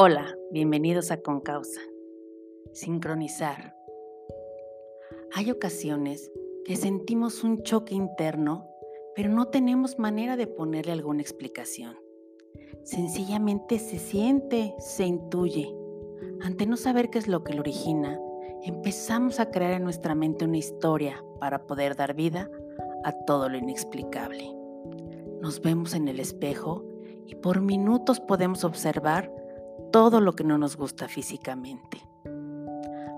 Hola, bienvenidos a Concausa. Sincronizar. Hay ocasiones que sentimos un choque interno, pero no tenemos manera de ponerle alguna explicación. Sencillamente se siente, se intuye. Ante no saber qué es lo que lo origina, empezamos a crear en nuestra mente una historia para poder dar vida a todo lo inexplicable. Nos vemos en el espejo y por minutos podemos observar todo lo que no nos gusta físicamente.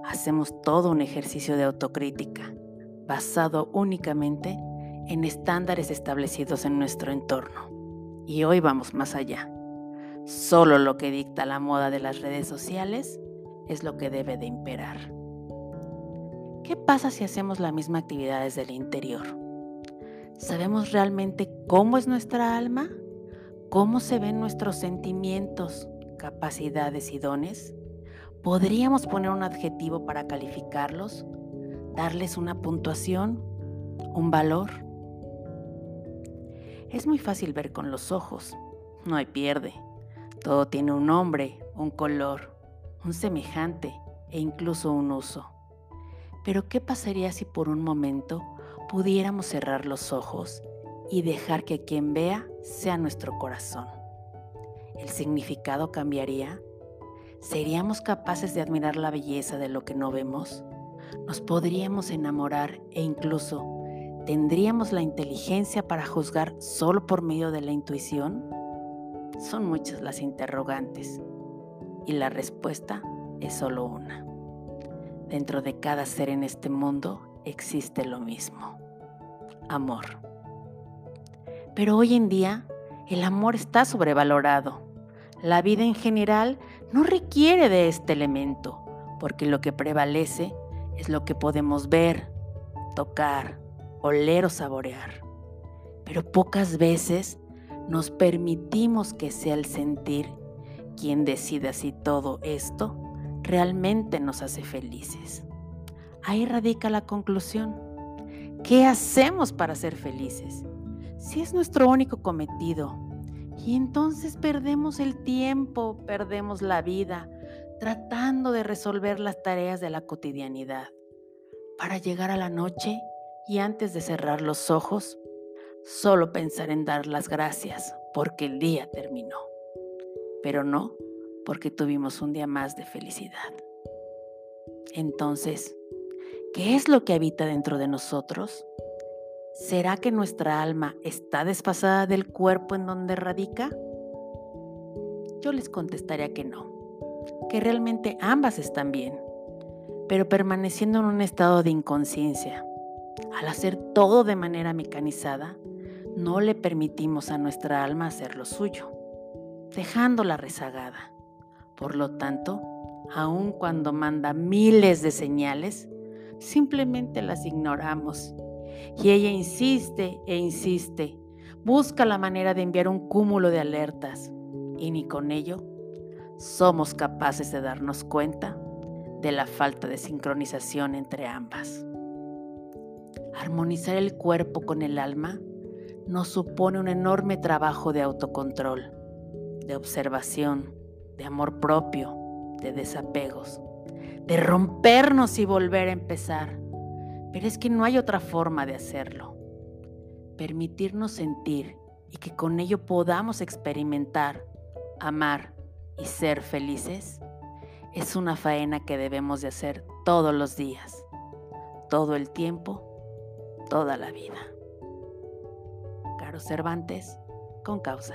Hacemos todo un ejercicio de autocrítica basado únicamente en estándares establecidos en nuestro entorno. Y hoy vamos más allá. Solo lo que dicta la moda de las redes sociales es lo que debe de imperar. ¿Qué pasa si hacemos la misma actividad desde el interior? ¿Sabemos realmente cómo es nuestra alma? ¿Cómo se ven nuestros sentimientos, capacidades y dones, ¿podríamos poner un adjetivo para calificarlos? ¿Darles una puntuación? ¿Un valor? Es muy fácil ver con los ojos, no hay pierde. Todo tiene un nombre, un color, un semejante e incluso un uso. Pero ¿qué pasaría si por un momento pudiéramos cerrar los ojos y dejar que quien vea sea nuestro corazón? ¿El significado cambiaría? ¿Seríamos capaces de admirar la belleza de lo que no vemos? ¿Nos podríamos enamorar e incluso tendríamos la inteligencia para juzgar solo por medio de la intuición? Son muchas las interrogantes y la respuesta es solo una. Dentro de cada ser en este mundo existe lo mismo, amor. Pero hoy en día el amor está sobrevalorado. La vida en general no requiere de este elemento, porque lo que prevalece es lo que podemos ver, tocar, oler o saborear. Pero pocas veces nos permitimos que sea el sentir quien decida si todo esto realmente nos hace felices. Ahí radica la conclusión. ¿Qué hacemos para ser felices? Si es nuestro único cometido y entonces perdemos el tiempo, perdemos la vida, tratando de resolver las tareas de la cotidianidad, para llegar a la noche y antes de cerrar los ojos, solo pensar en dar las gracias porque el día terminó, pero no porque tuvimos un día más de felicidad. Entonces, ¿qué es lo que habita dentro de nosotros? ¿Será que nuestra alma está desfasada del cuerpo en donde radica? Yo les contestaría que no, que realmente ambas están bien, pero permaneciendo en un estado de inconsciencia. Al hacer todo de manera mecanizada, no le permitimos a nuestra alma hacer lo suyo, dejándola rezagada. Por lo tanto, aun cuando manda miles de señales, simplemente las ignoramos y ella insiste e insiste, busca la manera de enviar un cúmulo de alertas. Y ni con ello somos capaces de darnos cuenta de la falta de sincronización entre ambas. Armonizar el cuerpo con el alma nos supone un enorme trabajo de autocontrol, de observación, de amor propio, de desapegos, de rompernos y volver a empezar pero es que no hay otra forma de hacerlo. Permitirnos sentir y que con ello podamos experimentar, amar y ser felices es una faena que debemos de hacer todos los días, todo el tiempo, toda la vida. Caro Cervantes, con causa.